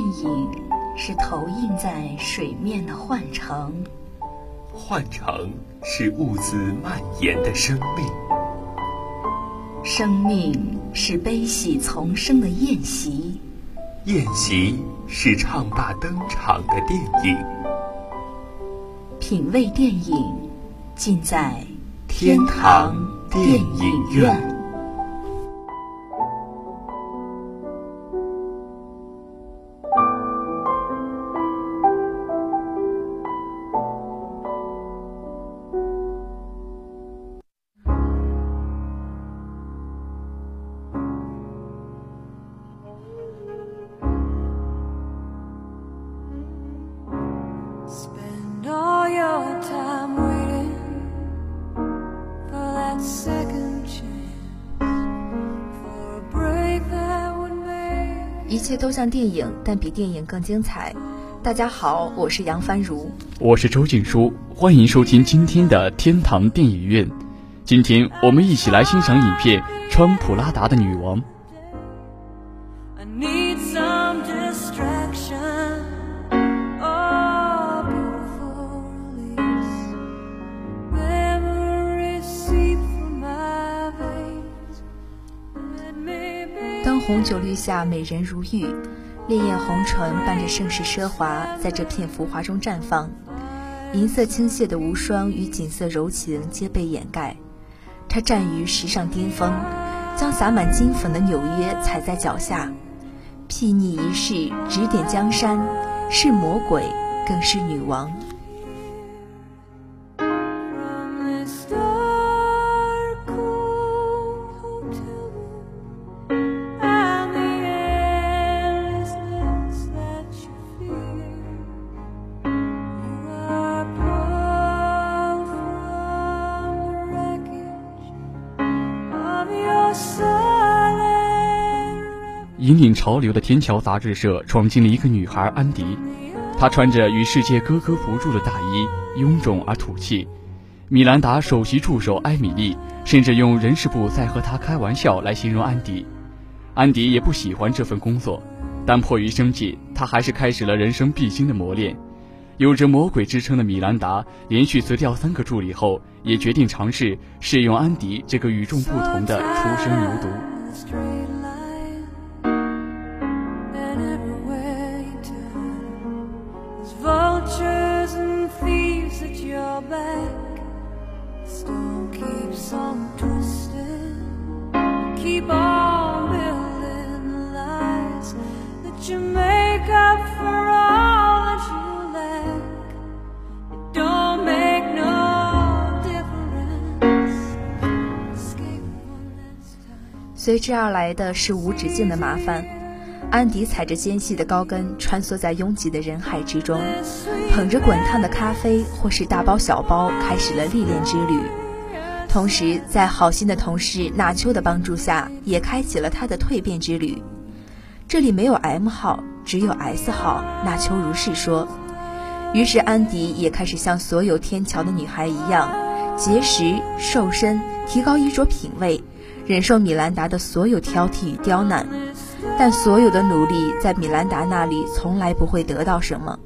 影是投映在水面的幻城，幻城是兀自蔓延的生命，生命是悲喜丛生的宴席，宴席是唱罢登场的电影。品味电影，尽在天堂电影院。都像电影，但比电影更精彩。大家好，我是杨帆如，我是周静书，欢迎收听今天的天堂电影院。今天我们一起来欣赏影片《穿普拉达的女王》。红酒绿下，美人如玉，烈焰红唇伴着盛世奢华，在这片浮华中绽放。银色倾泻的无双与锦色柔情皆被掩盖。她站于时尚巅峰，将洒满金粉的纽约踩在脚下。睥睨一世，指点江山，是魔鬼，更是女王。引潮流的天桥杂志社闯进了一个女孩安迪，她穿着与世界格格不入的大衣，臃肿而土气。米兰达首席助手埃米丽甚至用人事部在和她开玩笑来形容安迪。安迪也不喜欢这份工作，但迫于生计，他还是开始了人生必经的磨练。有着魔鬼之称的米兰达连续辞掉三个助理后，也决定尝试试用安迪这个与众不同的初生牛犊。随之而来的是无止境的麻烦。安迪踩着尖细的高跟，穿梭在拥挤的人海之中，捧着滚烫的咖啡或是大包小包，开始了历练之旅。同时，在好心的同事纳秋的帮助下，也开启了他的蜕变之旅。这里没有 M 号，只有 S 号。纳秋如是说。于是，安迪也开始像所有天桥的女孩一样，节食、瘦身，提高衣着品味。忍受米兰达的所有挑剔与刁难，但所有的努力在米兰达那里从来不会得到什么。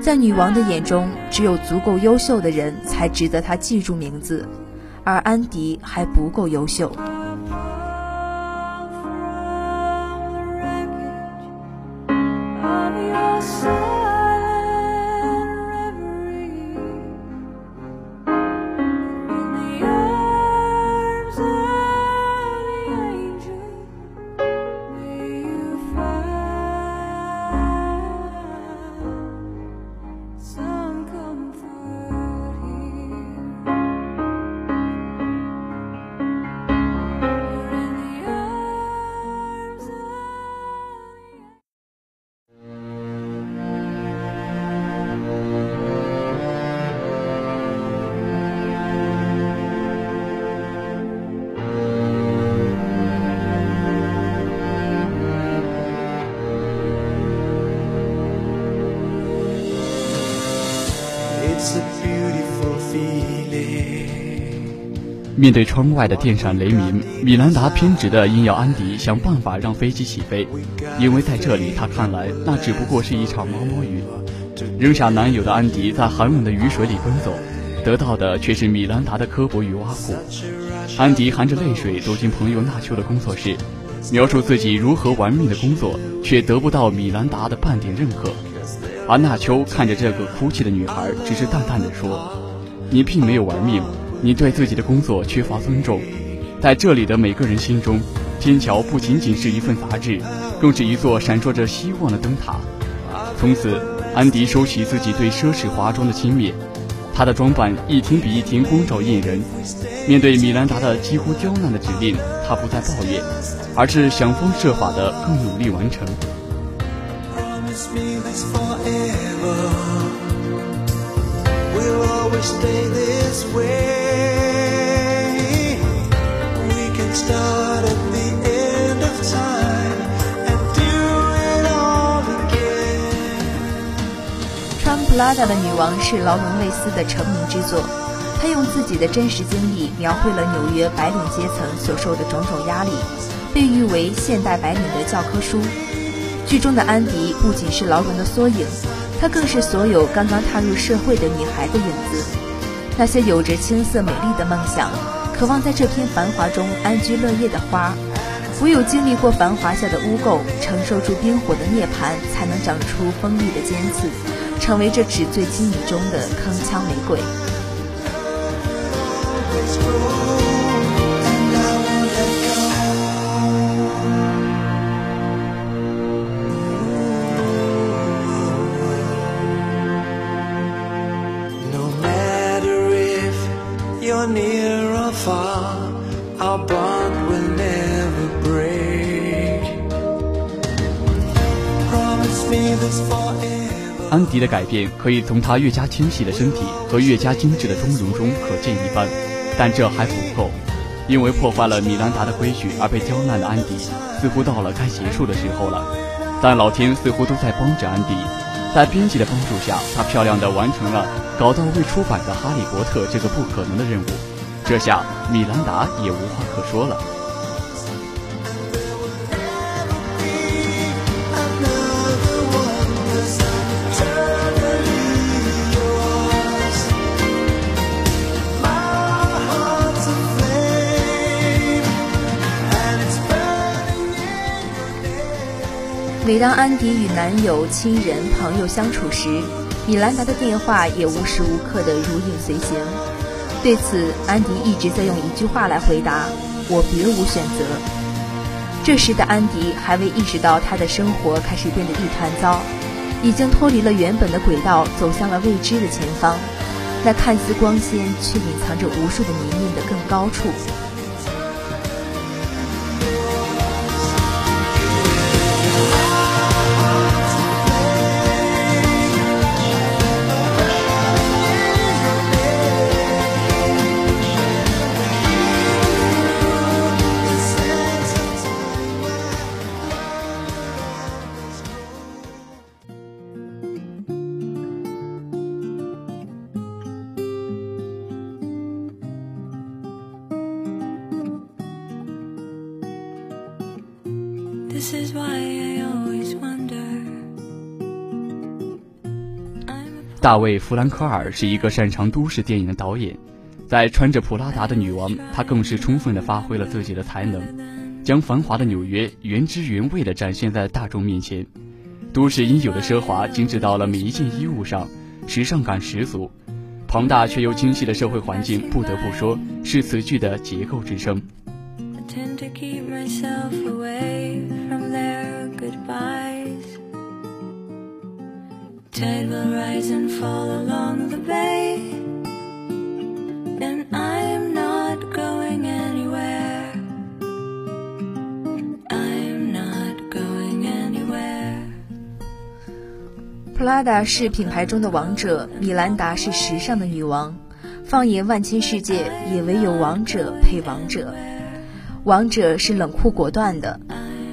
在女王的眼中，只有足够优秀的人才值得她记住名字，而安迪还不够优秀。面对窗外的电闪雷鸣，米兰达偏执地硬要安迪想办法让飞机起飞，因为在这里他看来那只不过是一场毛毛雨。扔下男友的安迪在寒冷的雨水里奔走，得到的却是米兰达的刻薄与挖苦。安迪含着泪水走进朋友纳秋的工作室，描述自己如何玩命的工作，却得不到米兰达的半点认可。而纳秋看着这个哭泣的女孩，只是淡淡的说：“你并没有玩命。”你对自己的工作缺乏尊重，在这里的每个人心中，天桥不仅仅是一份杂志，更是一座闪烁着希望的灯塔。从此，安迪收起自己对奢侈华装的轻蔑，他的装扮一天比一天光照艳人。面对米兰达的几乎刁难的指令，他不再抱怨，而是想方设法的更努力完成。we always stay this way 穿普拉达的女王是劳伦维斯的成名之作，她用自己的真实经历描绘了纽约白领阶层所受的种种压力，被誉为现代白领的教科书。剧中的安迪不仅是劳伦的缩影，她更是所有刚刚踏入社会的女孩的影子。那些有着青涩美丽的梦想。渴望在这片繁华中安居乐业的花，唯有经历过繁华下的污垢，承受住冰火的涅槃，才能长出锋利的尖刺，成为这纸醉金迷中的铿锵玫瑰。但我会 never break 安迪的改变可以从他越加纤细的身体和越加精致的妆容中可见一斑，但这还不够，因为破坏了米兰达的规矩而被刁难的安迪，似乎到了该结束的时候了。但老天似乎都在帮着安迪，在编辑的帮助下，他漂亮的完成了搞到未出版的《哈利波特》这个不可能的任务。这下米兰达也无话可说了。每当安迪与男友、亲人、朋友相处时，米兰达的电话也无时无刻的如影随形。对此，安迪一直在用一句话来回答：“我别无选择。”这时的安迪还未意识到，他的生活开始变得一团糟，已经脱离了原本的轨道，走向了未知的前方，那看似光鲜却隐藏着无数的泥泞的更高处。大卫·弗兰克尔是一个擅长都市电影的导演，在穿着普拉达的女王，他更是充分的发挥了自己的才能，将繁华的纽约原汁原味的展现在大众面前。都市应有的奢华精致到了每一件衣物上，时尚感十足。庞大却又精细的社会环境，不得不说是此剧的结构之声。Tide will rise and fall along the bay and i'm not going anywhere i'm not going anywhere prada 是品牌中的王者米兰达是时尚的女王放眼万千世界也唯有王者配王者王者是冷酷果断的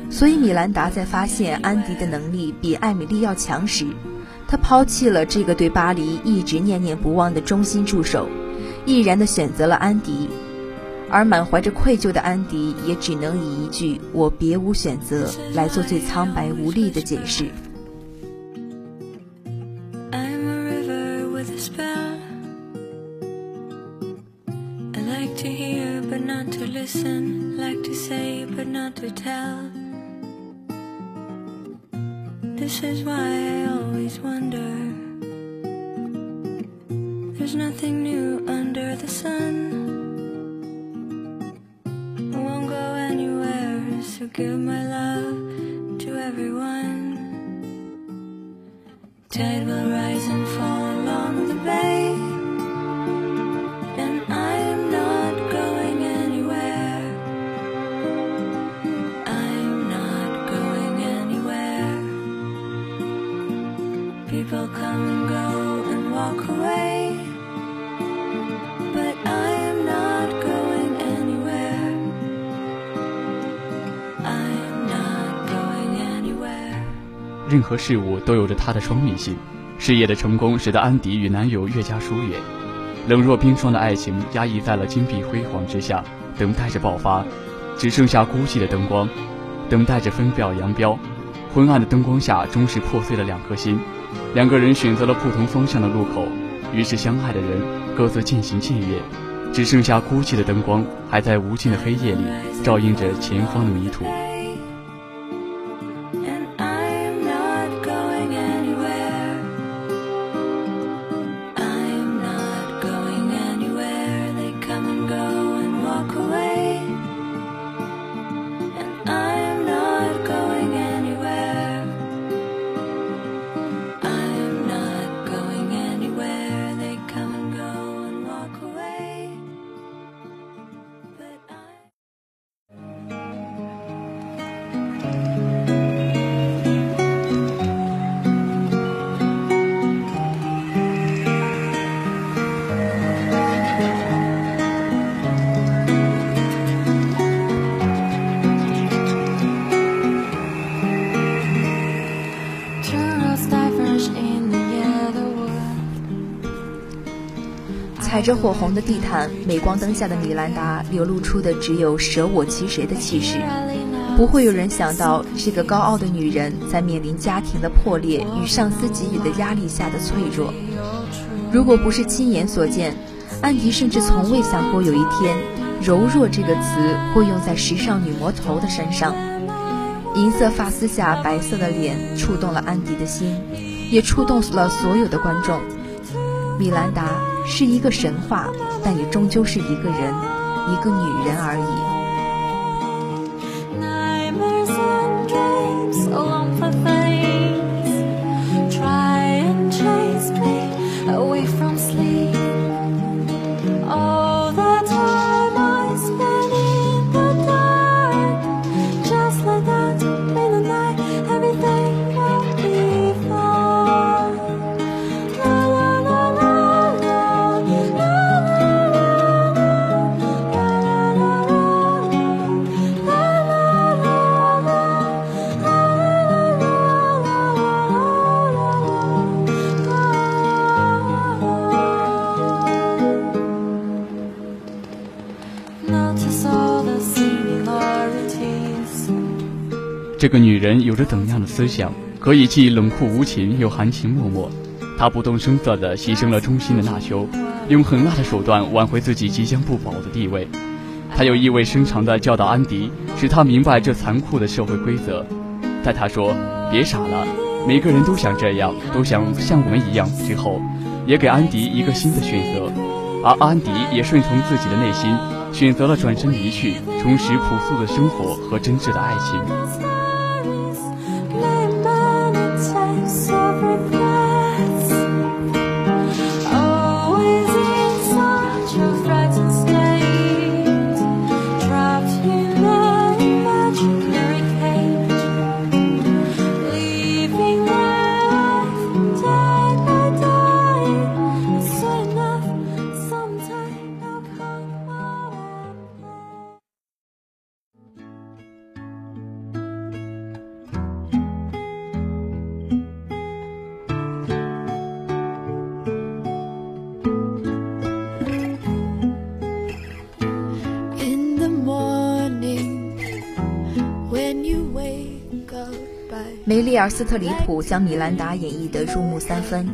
所以米兰达在发现安迪的能力比艾米丽要强时他抛弃了这个对巴黎一直念念不忘的忠心助手，毅然地选择了安迪。而满怀着愧疚的安迪，也只能以一句“我别无选择”来做最苍白无力的解释。This is why I always wonder. There's nothing new under the sun. I won't go anywhere, so give my love to everyone. Tide will rise and fall along the bay. People come and go and walk away. But I am not going anywhere. I am not going anywhere. 任何事物都有着它的双面性。事业的成功使得安迪与男友越加疏远，冷若冰霜的爱情压抑在了金碧辉煌之下，等待着爆发，只剩下孤寂的灯光，等待着分表扬镳。昏暗的灯光下，终是破碎了两颗心。两个人选择了不同方向的路口，于是相爱的人各自渐行渐远，只剩下孤寂的灯光还在无尽的黑夜里照映着前方的迷途。踩着火红的地毯，镁光灯下的米兰达流露出的只有舍我其谁的气势。不会有人想到，这个高傲的女人在面临家庭的破裂与上司给予的压力下的脆弱。如果不是亲眼所见，安迪甚至从未想过有一天，“柔弱”这个词会用在时尚女魔头的身上。银色发丝下白色的脸触动了安迪的心，也触动了所有的观众。米兰达是一个神话，但也终究是一个人，一个女人而已。这个女人有着怎样的思想，可以既冷酷无情又含情脉脉？她不动声色地牺牲了忠心的纳修，用狠辣的手段挽回自己即将不保的地位。她又意味深长地教导安迪，使他明白这残酷的社会规则。在他说“别傻了，每个人都想这样，都想像我们一样”之后，也给安迪一个新的选择，而安迪也顺从自己的内心，选择了转身离去，重拾朴素的生活和真挚的爱情。贝尔·斯特里普将米兰达演绎得入木三分，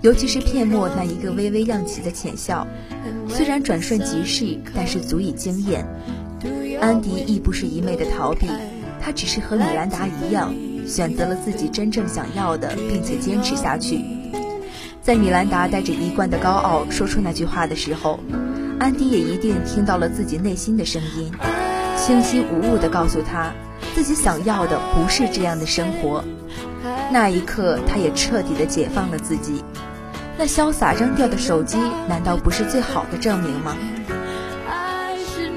尤其是片末那一个微微漾起的浅笑，虽然转瞬即逝，但是足以惊艳。安迪亦不是一昧的逃避，他只是和米兰达一样，选择了自己真正想要的，并且坚持下去。在米兰达带着一贯的高傲说出那句话的时候，安迪也一定听到了自己内心的声音，清晰无误地告诉他，自己想要的不是这样的生活。那一刻，他也彻底的解放了自己。那潇洒扔掉的手机，难道不是最好的证明吗？I should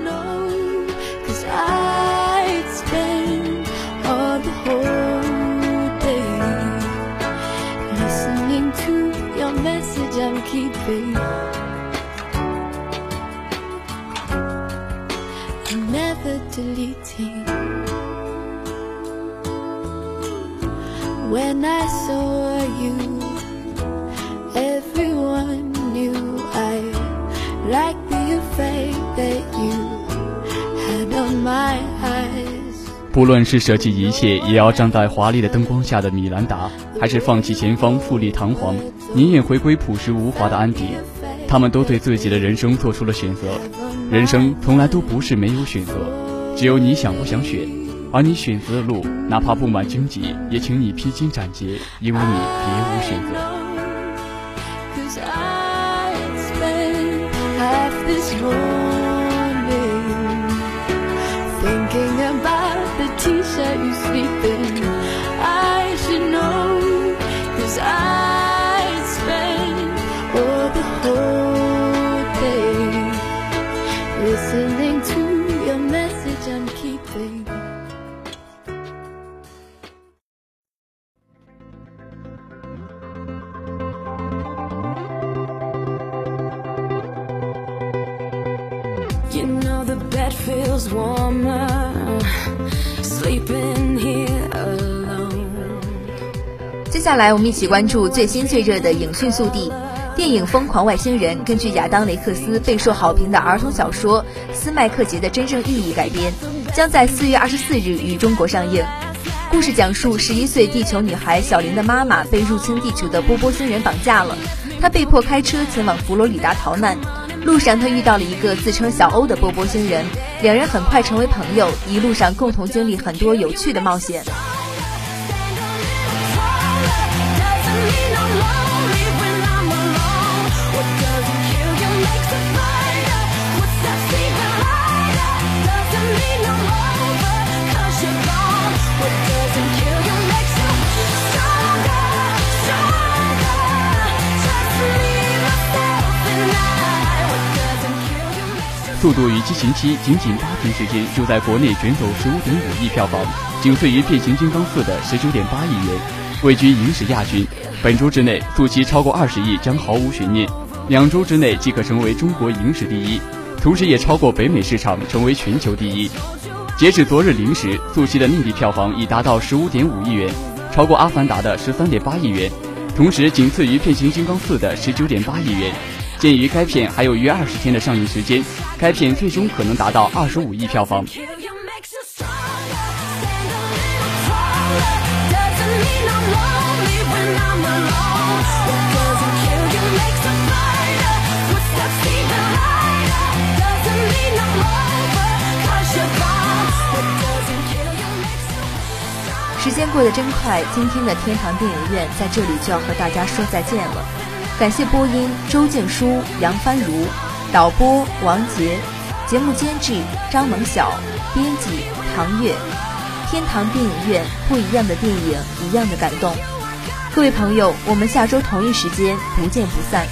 When I saw you, everyone knew I liked the effect that you had on my eyes. 不论是舍弃一切也要站在华丽的灯光下的米兰达，还是放弃前方富丽堂皇、宁愿回归朴实无华的安迪，他们都对自己的人生做出了选择。人生从来都不是没有选择，只有你想不想选。而你选择的路，哪怕布满荆棘，也请你披荆斩棘，因为你别无选择。I know, 接下来，我们一起关注最新最热的影讯速递。电影《疯狂外星人》根据亚当·雷克斯备受好评的儿童小说《斯麦克杰的真正意义》改编，将在四月二十四日于中国上映。故事讲述十一岁地球女孩小玲的妈妈被入侵地球的波波星人绑架了，她被迫开车前往佛罗里达逃难。路上，他遇到了一个自称小欧的波波星人，两人很快成为朋友，一路上共同经历很多有趣的冒险。速度与激情七》仅仅八天时间就在国内卷走十五点五亿票房，仅次于《变形金刚四》的十九点八亿元，位居影史亚军。本周之内，速七超过二十亿将毫无悬念，两周之内即可成为中国影史第一，同时也超过北美市场成为全球第一。截止昨日零时，速七的内地票房已达到十五点五亿元，超过《阿凡达》的十三点八亿元，同时仅次于《变形金刚四》的十九点八亿元。鉴于该片还有约二十天的上映时间，该片最终可能达到二十五亿票房。时间过得真快，今天的天堂电影院在这里就要和大家说再见了。感谢播音周静书、杨帆如，导播王杰，节目监制张萌晓，编辑唐月。天堂电影院，不一样的电影，一样的感动。各位朋友，我们下周同一时间不见不散。